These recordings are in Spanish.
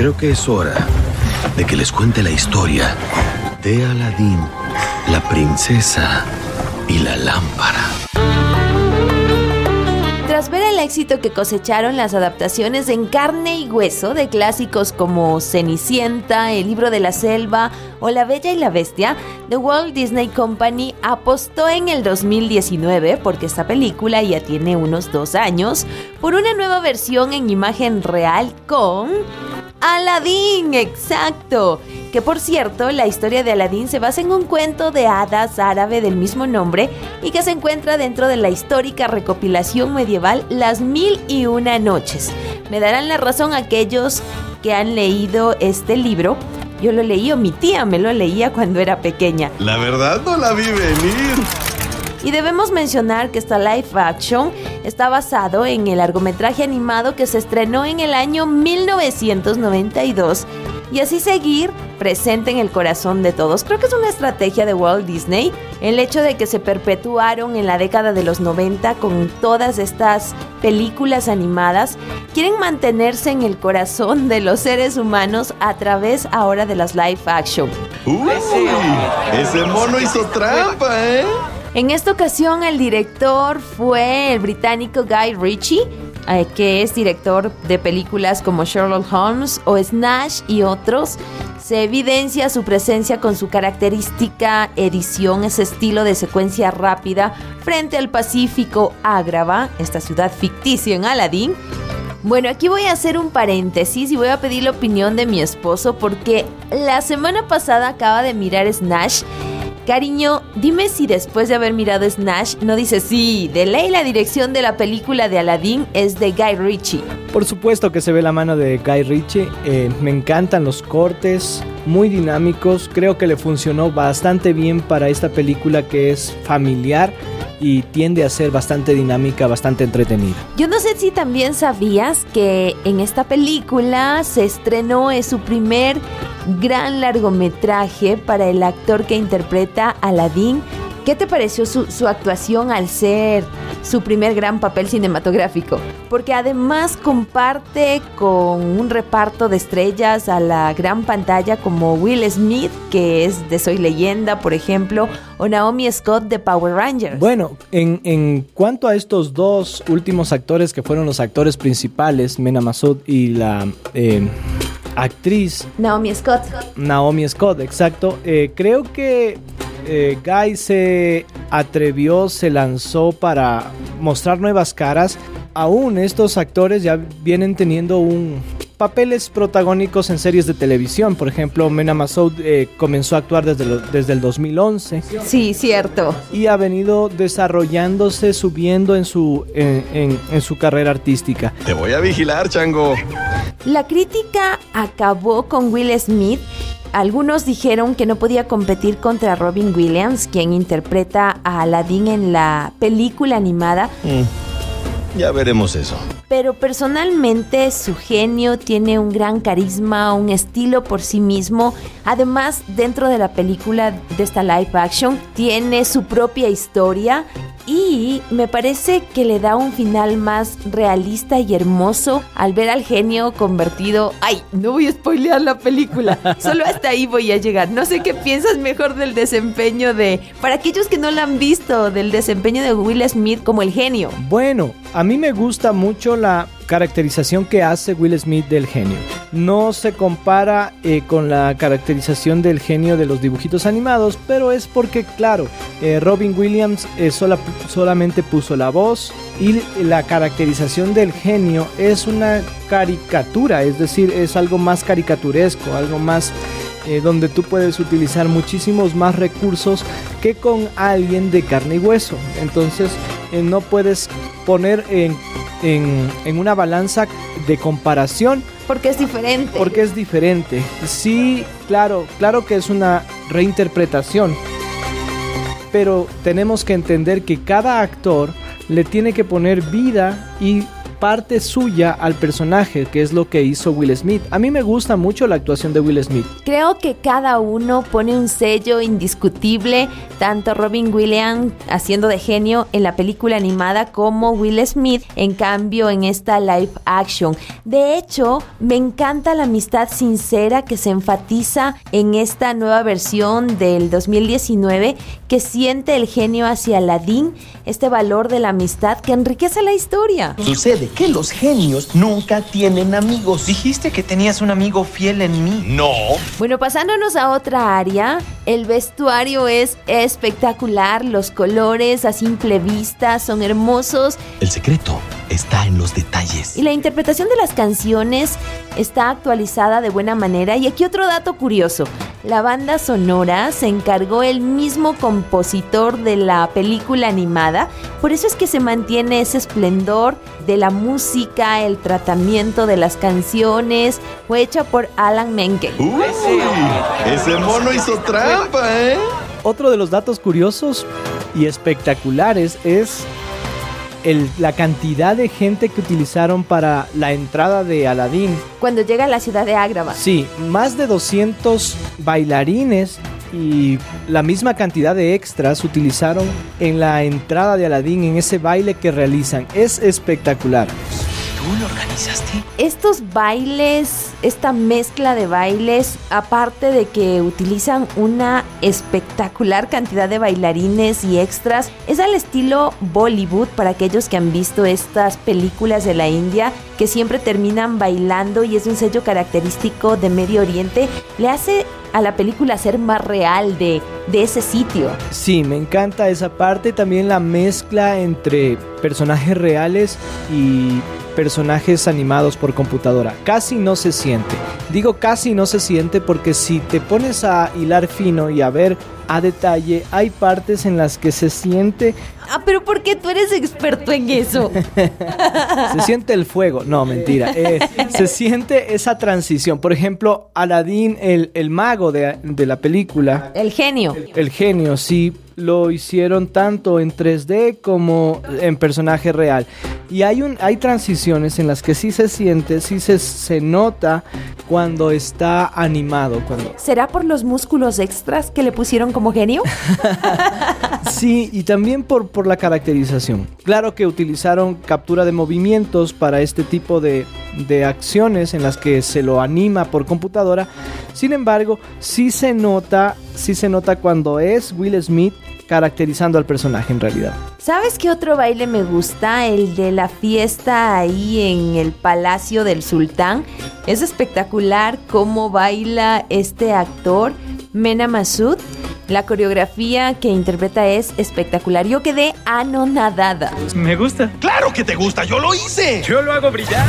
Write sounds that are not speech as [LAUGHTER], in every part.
Creo que es hora de que les cuente la historia de Aladín, la princesa y la lámpara. Tras ver el éxito que cosecharon las adaptaciones en carne y hueso de clásicos como Cenicienta, El libro de la selva o La Bella y la Bestia, The Walt Disney Company apostó en el 2019, porque esta película ya tiene unos dos años, por una nueva versión en imagen real con Aladdin, exacto. Que por cierto, la historia de Aladdin se basa en un cuento de hadas árabe del mismo nombre y que se encuentra dentro de la histórica recopilación medieval Las Mil y Una Noches. Me darán la razón aquellos que han leído este libro. Yo lo leí o mi tía me lo leía cuando era pequeña. La verdad no la vi venir. Y debemos mencionar que esta live action está basado en el largometraje animado que se estrenó en el año 1992 y así seguir presente en el corazón de todos. Creo que es una estrategia de Walt Disney el hecho de que se perpetuaron en la década de los 90 con todas estas películas animadas. Quieren mantenerse en el corazón de los seres humanos a través ahora de las live action. Uy, ese mono hizo trampa, ¿eh? En esta ocasión el director fue el británico Guy Ritchie, eh, que es director de películas como Sherlock Holmes o Snatch y otros. Se evidencia su presencia con su característica edición, ese estilo de secuencia rápida frente al Pacífico Ágrava, esta ciudad ficticia en Aladdin. Bueno, aquí voy a hacer un paréntesis y voy a pedir la opinión de mi esposo porque la semana pasada acaba de mirar Snatch Cariño, dime si después de haber mirado Snatch no dices sí, de ley la dirección de la película de Aladdin es de Guy Ritchie. Por supuesto que se ve la mano de Guy Ritchie, eh, me encantan los cortes, muy dinámicos, creo que le funcionó bastante bien para esta película que es familiar y tiende a ser bastante dinámica, bastante entretenida. Yo no sé si también sabías que en esta película se estrenó es su primer gran largometraje para el actor que interpreta a Aladdin. ¿Qué te pareció su, su, actuación al ser su primer gran papel cinematográfico? Porque además comparte con un reparto de estrellas a la gran pantalla como Will Smith, que es de Soy Leyenda, por ejemplo, o Naomi Scott de Power Rangers. Bueno, en, en cuanto a estos dos últimos actores que fueron los actores principales, Mena Massoud y la... Eh, actriz Naomi Scott. Naomi Scott, exacto. Eh, creo que eh, Guy se atrevió, se lanzó para mostrar nuevas caras. Aún estos actores ya vienen teniendo un papeles protagónicos en series de televisión. Por ejemplo, Mena Massoud eh, comenzó a actuar desde, lo, desde el 2011. Sí, cierto. Y ha venido desarrollándose, subiendo en su, en, en, en su carrera artística. Te voy a vigilar, chango. La crítica acabó con Will Smith. Algunos dijeron que no podía competir contra Robin Williams, quien interpreta a Aladdin en la película animada. Mm, ya veremos eso. Pero personalmente su genio tiene un gran carisma, un estilo por sí mismo. Además, dentro de la película de esta live action, tiene su propia historia y me parece que le da un final más realista y hermoso al ver al genio convertido. Ay, no voy a spoilear la película, [LAUGHS] solo hasta ahí voy a llegar. No sé qué piensas mejor del desempeño de, para aquellos que no la han visto, del desempeño de Will Smith como el genio. Bueno, a mí me gusta mucho la caracterización que hace Will Smith del genio. No se compara eh, con la caracterización del genio de los dibujitos animados, pero es porque, claro, eh, Robin Williams eh, sola, solamente puso la voz y la caracterización del genio es una caricatura, es decir, es algo más caricaturesco, algo más donde tú puedes utilizar muchísimos más recursos que con alguien de carne y hueso. Entonces no puedes poner en, en, en, una balanza de comparación. Porque es diferente. Porque es diferente. Sí, claro, claro que es una reinterpretación. Pero tenemos que entender que cada actor le tiene que poner vida y parte suya al personaje, que es lo que hizo Will Smith. A mí me gusta mucho la actuación de Will Smith. Creo que cada uno pone un sello indiscutible, tanto Robin Williams haciendo de genio en la película animada como Will Smith en cambio en esta live action. De hecho, me encanta la amistad sincera que se enfatiza en esta nueva versión del 2019 que siente el genio hacia Aladdin, este valor de la amistad que enriquece la historia. Sucede que los genios nunca tienen amigos. Dijiste que tenías un amigo fiel en mí. No. Bueno, pasándonos a otra área, el vestuario es espectacular, los colores a simple vista son hermosos. El secreto está en los detalles. Y la interpretación de las canciones está actualizada de buena manera. Y aquí otro dato curioso. La banda sonora se encargó el mismo compositor de la película animada. Por eso es que se mantiene ese esplendor de la música, el tratamiento de las canciones. Fue hecha por Alan Menken. Uy, ese mono hizo trampa, ¿eh? Otro de los datos curiosos y espectaculares es la cantidad de gente que utilizaron para la entrada de Aladdin. Cuando llega a la ciudad de Agrava. Sí, más de 200 bailarines y la misma cantidad de extras utilizaron en la entrada de Aladdin, en ese baile que realizan. Es espectacular. ¿Tú lo organizaste? Estos bailes, esta mezcla de bailes, aparte de que utilizan una espectacular cantidad de bailarines y extras, es al estilo Bollywood para aquellos que han visto estas películas de la India que siempre terminan bailando y es un sello característico de Medio Oriente, le hace a la película ser más real de, de ese sitio. Sí, me encanta esa parte, también la mezcla entre personajes reales y personajes animados por computadora. Casi no se siente. Digo casi no se siente porque si te pones a hilar fino y a ver a detalle, hay partes en las que se siente... Ah, pero ¿por qué tú eres experto en eso? [LAUGHS] se siente el fuego. No, mentira. Eh, se siente esa transición. Por ejemplo, Aladdin, el, el mago de, de la película. El genio. El genio, sí lo hicieron tanto en 3D como en personaje real. Y hay, un, hay transiciones en las que sí se siente, sí se, se nota cuando está animado. Cuando... ¿Será por los músculos extras que le pusieron como genio? [LAUGHS] sí, y también por, por la caracterización. Claro que utilizaron captura de movimientos para este tipo de, de acciones en las que se lo anima por computadora. Sin embargo, sí se nota, sí se nota cuando es Will Smith caracterizando al personaje en realidad. ¿Sabes qué otro baile me gusta? El de la fiesta ahí en el Palacio del Sultán. Es espectacular cómo baila este actor, Mena Masud. La coreografía que interpreta es espectacular. Yo quedé anonadada. Me gusta. ¡Claro que te gusta! ¡Yo lo hice! Yo lo hago brillar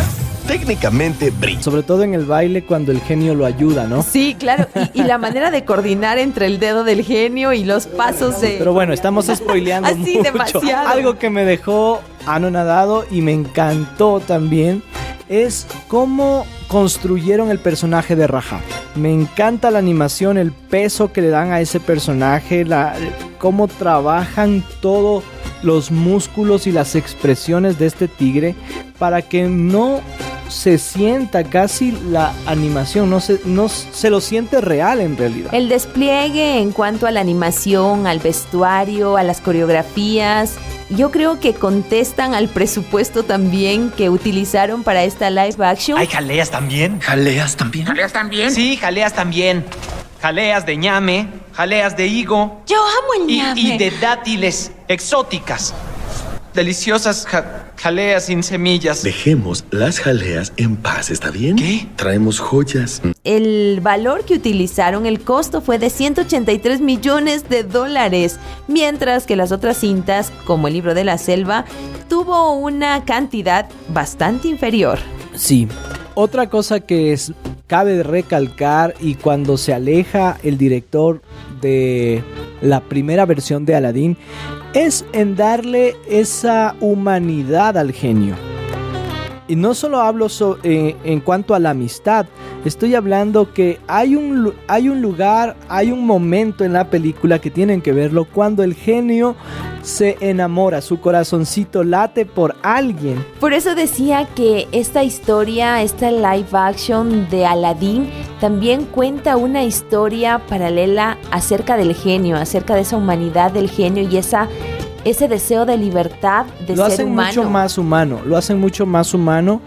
técnicamente brilla. Sobre todo en el baile cuando el genio lo ayuda, ¿no? Sí, claro. Y, la manera de coordinar entre el dedo del genio y los pasos de... Pero bueno, estamos spoileando [LAUGHS] Así, mucho. demasiado. Algo que me dejó anonadado y me encantó también es cómo construyeron el personaje de Raja. Me encanta la animación, el peso que le dan a ese personaje, la, cómo trabajan todos los músculos y las expresiones de este tigre para que no se sienta casi la animación, no se, no se lo siente real en realidad. El despliegue en cuanto a la animación, al vestuario, a las coreografías, yo creo que contestan al presupuesto también que utilizaron para esta live action. ¿Hay jaleas también? ¿Jaleas también? ¿Jaleas también? Sí, jaleas también. Jaleas de ñame, jaleas de higo. Yo amo el y, ñame. Y de dátiles exóticas. Deliciosas jaleas sin semillas. Dejemos las jaleas en paz, ¿está bien? ¿Qué? Traemos joyas. El valor que utilizaron, el costo fue de 183 millones de dólares, mientras que las otras cintas, como el libro de la selva, tuvo una cantidad bastante inferior. Sí. Otra cosa que es, cabe recalcar y cuando se aleja el director de la primera versión de Aladdin es en darle esa humanidad al genio. Y no solo hablo eh, en cuanto a la amistad, Estoy hablando que hay un, hay un lugar, hay un momento en la película que tienen que verlo cuando el genio se enamora, su corazoncito late por alguien. Por eso decía que esta historia, esta live action de Aladdin, también cuenta una historia paralela acerca del genio, acerca de esa humanidad del genio y esa ese deseo de libertad de lo ser hacen humano. mucho más humano, lo hacen mucho más humano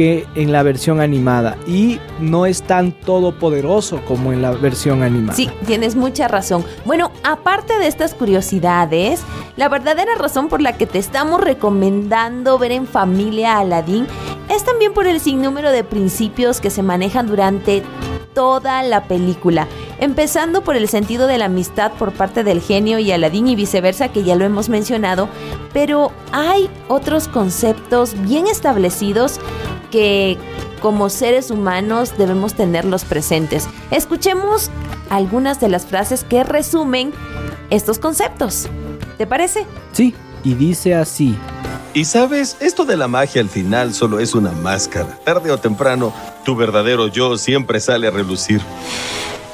en la versión animada y no es tan todopoderoso como en la versión animada. Sí, tienes mucha razón. Bueno, aparte de estas curiosidades, la verdadera razón por la que te estamos recomendando ver en familia a Aladdin es también por el sinnúmero de principios que se manejan durante toda la película, empezando por el sentido de la amistad por parte del genio y Aladdin y viceversa, que ya lo hemos mencionado, pero hay otros conceptos bien establecidos que como seres humanos debemos tenerlos presentes. Escuchemos algunas de las frases que resumen estos conceptos. ¿Te parece? Sí, y dice así. Y sabes, esto de la magia al final solo es una máscara. Tarde o temprano, tu verdadero yo siempre sale a relucir.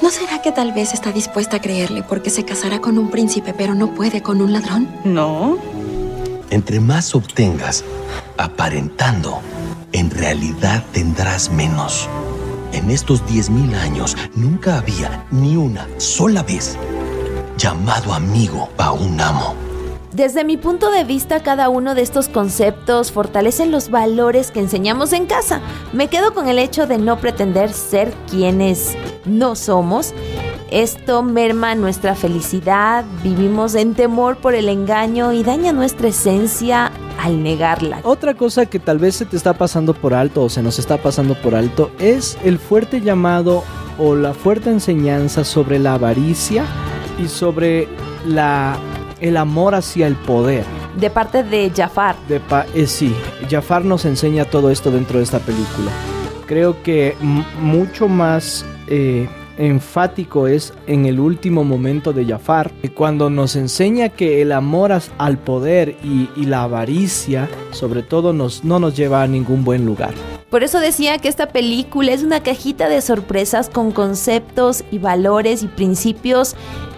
¿No será que tal vez está dispuesta a creerle porque se casará con un príncipe pero no puede con un ladrón? No. Entre más obtengas, aparentando, en realidad tendrás menos. En estos 10.000 años nunca había ni una sola vez llamado amigo a un amo. Desde mi punto de vista, cada uno de estos conceptos fortalecen los valores que enseñamos en casa. Me quedo con el hecho de no pretender ser quienes no somos. Esto merma nuestra felicidad, vivimos en temor por el engaño y daña nuestra esencia al negarla. Otra cosa que tal vez se te está pasando por alto o se nos está pasando por alto es el fuerte llamado o la fuerte enseñanza sobre la avaricia y sobre la el amor hacia el poder. De parte de Jafar. De pa eh, sí, Jafar nos enseña todo esto dentro de esta película. Creo que mucho más eh, enfático es en el último momento de Jafar, cuando nos enseña que el amor al poder y, y la avaricia, sobre todo, nos, no nos lleva a ningún buen lugar. Por eso decía que esta película es una cajita de sorpresas con conceptos y valores y principios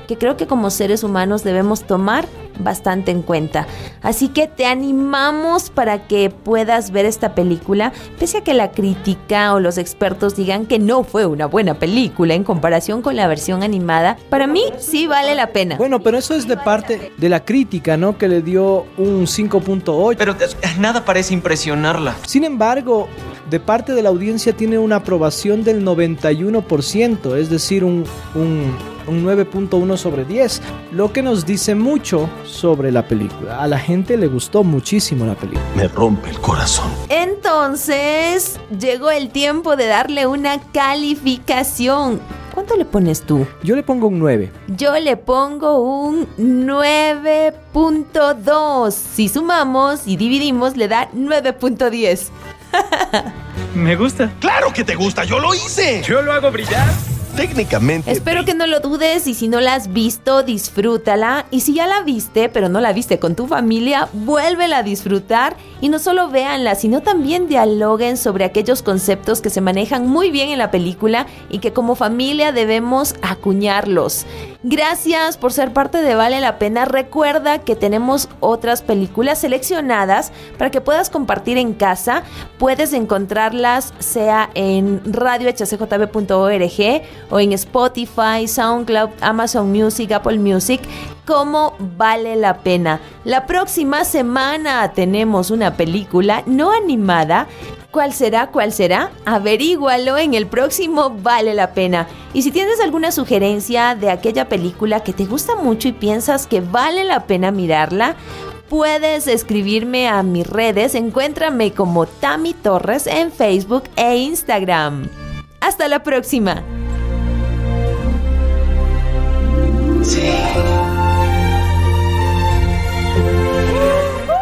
que creo que como seres humanos debemos tomar bastante en cuenta. Así que te animamos para que puedas ver esta película, pese a que la crítica o los expertos digan que no fue una buena película en comparación con la versión animada. Para mí sí vale la pena. Bueno, pero eso es de parte de la crítica, ¿no? Que le dio un 5.8. Pero nada parece impresionarla. Sin embargo, de parte de la audiencia tiene una aprobación del 91%, es decir, un, un, un 9.1 sobre 10, lo que nos dice mucho sobre la película. A la gente le gustó muchísimo la película. Me rompe el corazón. Entonces, llegó el tiempo de darle una calificación. ¿Cuánto le pones tú? Yo le pongo un 9. Yo le pongo un 9.2. Si sumamos y dividimos, le da 9.10. [LAUGHS] Me gusta. ¡Claro que te gusta! ¡Yo lo hice! Yo lo hago brillar. Técnicamente. Espero que no lo dudes y si no la has visto, disfrútala. Y si ya la viste, pero no la viste con tu familia, vuélvela a disfrutar. Y no solo véanla, sino también dialoguen sobre aquellos conceptos que se manejan muy bien en la película y que como familia debemos acuñarlos. Gracias por ser parte de Vale la Pena. Recuerda que tenemos otras películas seleccionadas para que puedas compartir en casa. Puedes encontrarlas sea en radiohcjb.org o en Spotify, SoundCloud, Amazon Music, Apple Music, como vale la pena. La próxima semana tenemos una película no animada. ¿Cuál será? ¿Cuál será? Averígualo en el próximo Vale la Pena. Y si tienes alguna sugerencia de aquella película que te gusta mucho y piensas que vale la pena mirarla, puedes escribirme a mis redes. Encuéntrame como Tami Torres en Facebook e Instagram. Hasta la próxima.